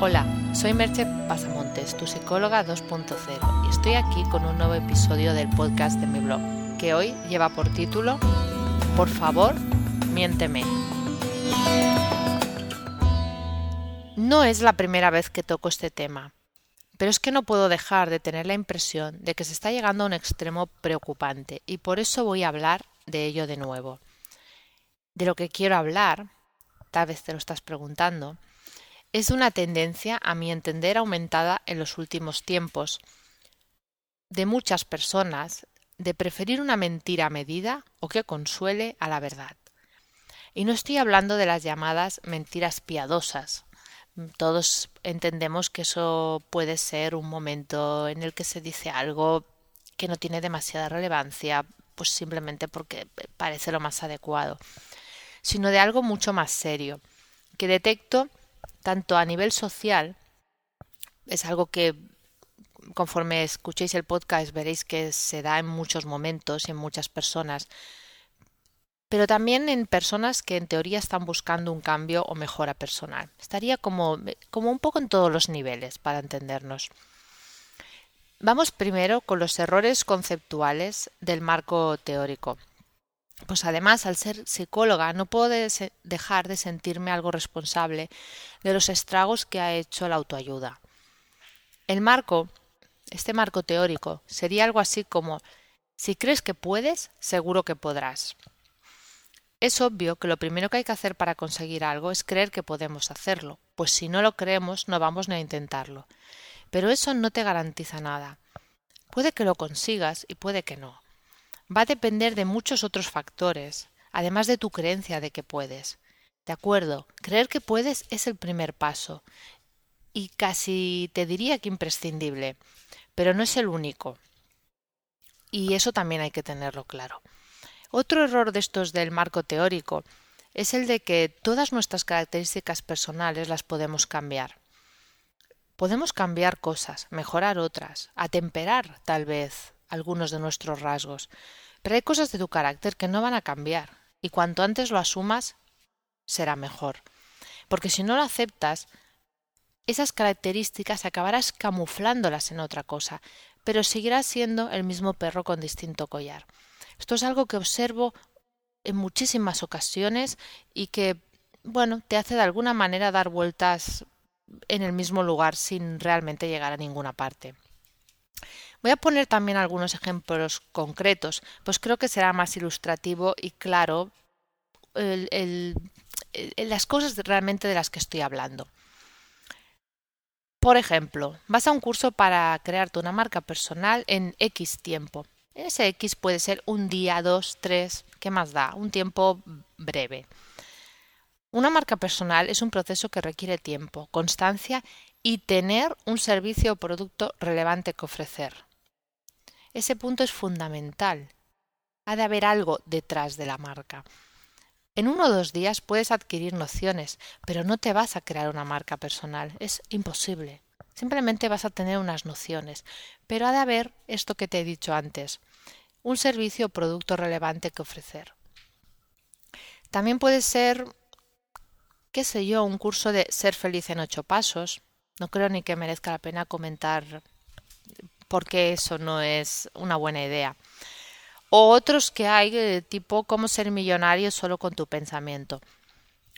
Hola, soy Merche Pasamontes, tu psicóloga 2.0, y estoy aquí con un nuevo episodio del podcast de mi blog, que hoy lleva por título Por favor, miénteme. No es la primera vez que toco este tema, pero es que no puedo dejar de tener la impresión de que se está llegando a un extremo preocupante y por eso voy a hablar de ello de nuevo. De lo que quiero hablar, tal vez te lo estás preguntando, es una tendencia, a mi entender, aumentada en los últimos tiempos de muchas personas de preferir una mentira medida o que consuele a la verdad. Y no estoy hablando de las llamadas mentiras piadosas. Todos entendemos que eso puede ser un momento en el que se dice algo que no tiene demasiada relevancia, pues simplemente porque parece lo más adecuado, sino de algo mucho más serio, que detecto tanto a nivel social, es algo que conforme escuchéis el podcast veréis que se da en muchos momentos y en muchas personas, pero también en personas que en teoría están buscando un cambio o mejora personal. Estaría como, como un poco en todos los niveles para entendernos. Vamos primero con los errores conceptuales del marco teórico. Pues además, al ser psicóloga, no puedo dejar de sentirme algo responsable de los estragos que ha hecho la autoayuda. El marco, este marco teórico, sería algo así como si crees que puedes, seguro que podrás. Es obvio que lo primero que hay que hacer para conseguir algo es creer que podemos hacerlo, pues si no lo creemos no vamos ni a intentarlo. Pero eso no te garantiza nada. Puede que lo consigas y puede que no va a depender de muchos otros factores, además de tu creencia de que puedes. De acuerdo, creer que puedes es el primer paso, y casi te diría que imprescindible, pero no es el único. Y eso también hay que tenerlo claro. Otro error de estos del marco teórico es el de que todas nuestras características personales las podemos cambiar. Podemos cambiar cosas, mejorar otras, atemperar tal vez algunos de nuestros rasgos, pero hay cosas de tu carácter que no van a cambiar, y cuanto antes lo asumas, será mejor. Porque si no lo aceptas, esas características acabarás camuflándolas en otra cosa, pero seguirás siendo el mismo perro con distinto collar. Esto es algo que observo en muchísimas ocasiones y que, bueno, te hace de alguna manera dar vueltas en el mismo lugar sin realmente llegar a ninguna parte. Voy a poner también algunos ejemplos concretos, pues creo que será más ilustrativo y claro las cosas realmente de las que estoy hablando. Por ejemplo, vas a un curso para crearte una marca personal en X tiempo. Ese X puede ser un día, dos, tres, ¿qué más da? Un tiempo breve. Una marca personal es un proceso que requiere tiempo, constancia y tener un servicio o producto relevante que ofrecer. Ese punto es fundamental. Ha de haber algo detrás de la marca. En uno o dos días puedes adquirir nociones, pero no te vas a crear una marca personal. Es imposible. Simplemente vas a tener unas nociones, pero ha de haber esto que te he dicho antes, un servicio o producto relevante que ofrecer. También puede ser, qué sé yo, un curso de ser feliz en ocho pasos. No creo ni que merezca la pena comentar porque eso no es una buena idea. O otros que hay, eh, tipo cómo ser millonario solo con tu pensamiento.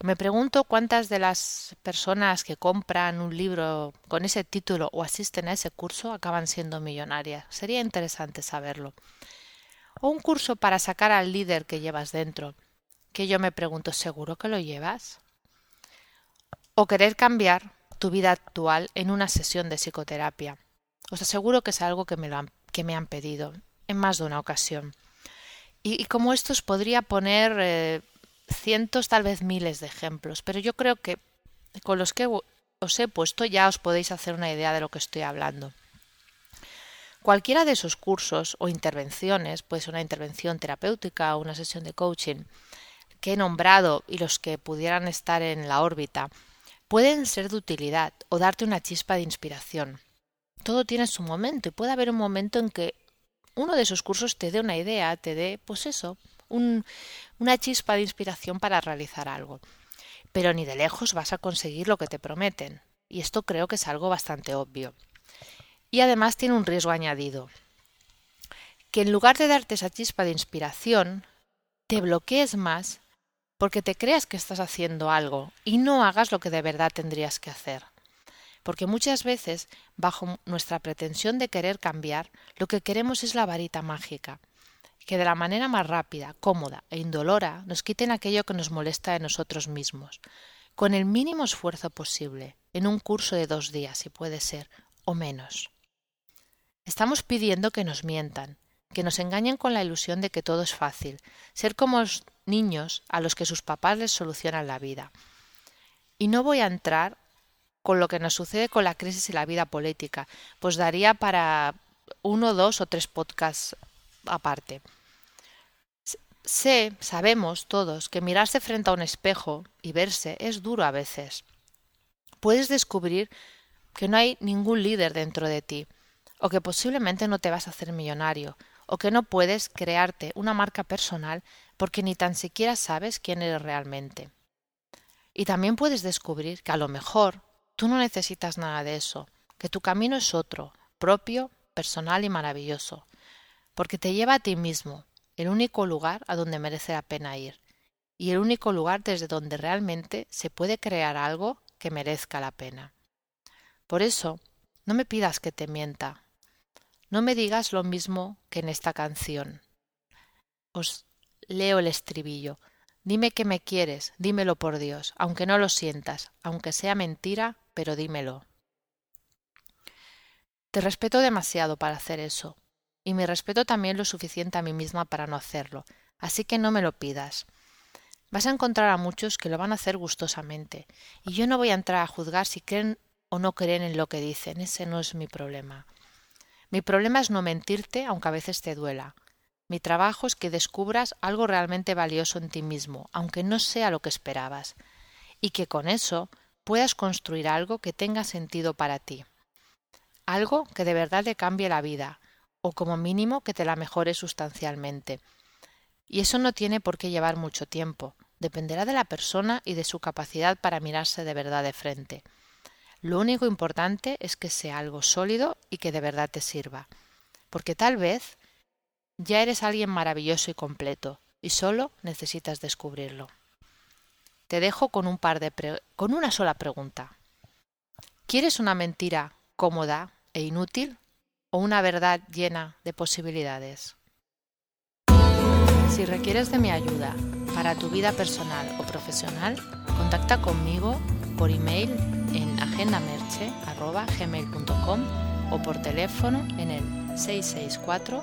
Me pregunto cuántas de las personas que compran un libro con ese título o asisten a ese curso acaban siendo millonarias. Sería interesante saberlo. O un curso para sacar al líder que llevas dentro, que yo me pregunto, ¿seguro que lo llevas? O querer cambiar tu vida actual en una sesión de psicoterapia. Os aseguro que es algo que me, lo han, que me han pedido en más de una ocasión. Y, como estos podría poner eh, cientos, tal vez miles de ejemplos, pero yo creo que con los que os he puesto ya os podéis hacer una idea de lo que estoy hablando. Cualquiera de esos cursos o intervenciones, puede ser una intervención terapéutica o una sesión de coaching, que he nombrado y los que pudieran estar en la órbita, pueden ser de utilidad o darte una chispa de inspiración todo tiene su momento y puede haber un momento en que uno de esos cursos te dé una idea, te dé, pues eso, una chispa de inspiración para realizar algo. Pero ni de lejos vas a conseguir lo que te prometen. y esto creo que es algo bastante obvio. Y además tiene un riesgo añadido, que en lugar de darte esa chispa de inspiración, te bloquees más porque te creas que estás haciendo algo y no hagas lo que de verdad tendrías que hacer. Porque muchas veces, bajo nuestra pretensión de querer cambiar, lo que queremos es la varita mágica, que de la manera más rápida, cómoda e indolora nos quiten aquello que nos molesta de nosotros mismos, con el mínimo esfuerzo posible, en un curso de dos días, si puede ser, o menos. Estamos pidiendo que nos mientan, que nos engañen con la ilusión de que todo es fácil, ser como los niños a los que sus papás les solucionan la vida. Y no voy a entrar con lo que nos sucede con la crisis y la vida política, pues daría para uno, dos o tres podcasts aparte. Sé, sabemos todos, que mirarse frente a un espejo y verse es duro a veces. Puedes descubrir que no hay ningún líder dentro de ti, o que posiblemente no te vas a hacer millonario, o que no puedes crearte una marca personal porque ni tan siquiera sabes quién eres realmente. Y también puedes descubrir que a lo mejor tú no necesitas nada de eso, que tu camino es otro, propio, personal y maravilloso, porque te lleva a ti mismo, el único lugar a donde merece la pena ir, y el único lugar desde donde realmente se puede crear algo que merezca la pena. Por eso, no me pidas que te mienta. No me digas lo mismo que en esta canción. Os leo el estribillo. Dime que me quieres, dímelo por Dios, aunque no lo sientas, aunque sea mentira, pero dímelo. Te respeto demasiado para hacer eso, y me respeto también lo suficiente a mí misma para no hacerlo, así que no me lo pidas. Vas a encontrar a muchos que lo van a hacer gustosamente, y yo no voy a entrar a juzgar si creen o no creen en lo que dicen, ese no es mi problema. Mi problema es no mentirte, aunque a veces te duela. Mi trabajo es que descubras algo realmente valioso en ti mismo, aunque no sea lo que esperabas, y que con eso puedas construir algo que tenga sentido para ti. Algo que de verdad te cambie la vida, o como mínimo que te la mejore sustancialmente. Y eso no tiene por qué llevar mucho tiempo, dependerá de la persona y de su capacidad para mirarse de verdad de frente. Lo único importante es que sea algo sólido y que de verdad te sirva, porque tal vez ya eres alguien maravilloso y completo, y solo necesitas descubrirlo. Te dejo con un par de con una sola pregunta. ¿Quieres una mentira cómoda e inútil o una verdad llena de posibilidades? Si requieres de mi ayuda para tu vida personal o profesional, contacta conmigo por email en agendamerche.gmail.com o por teléfono en el 664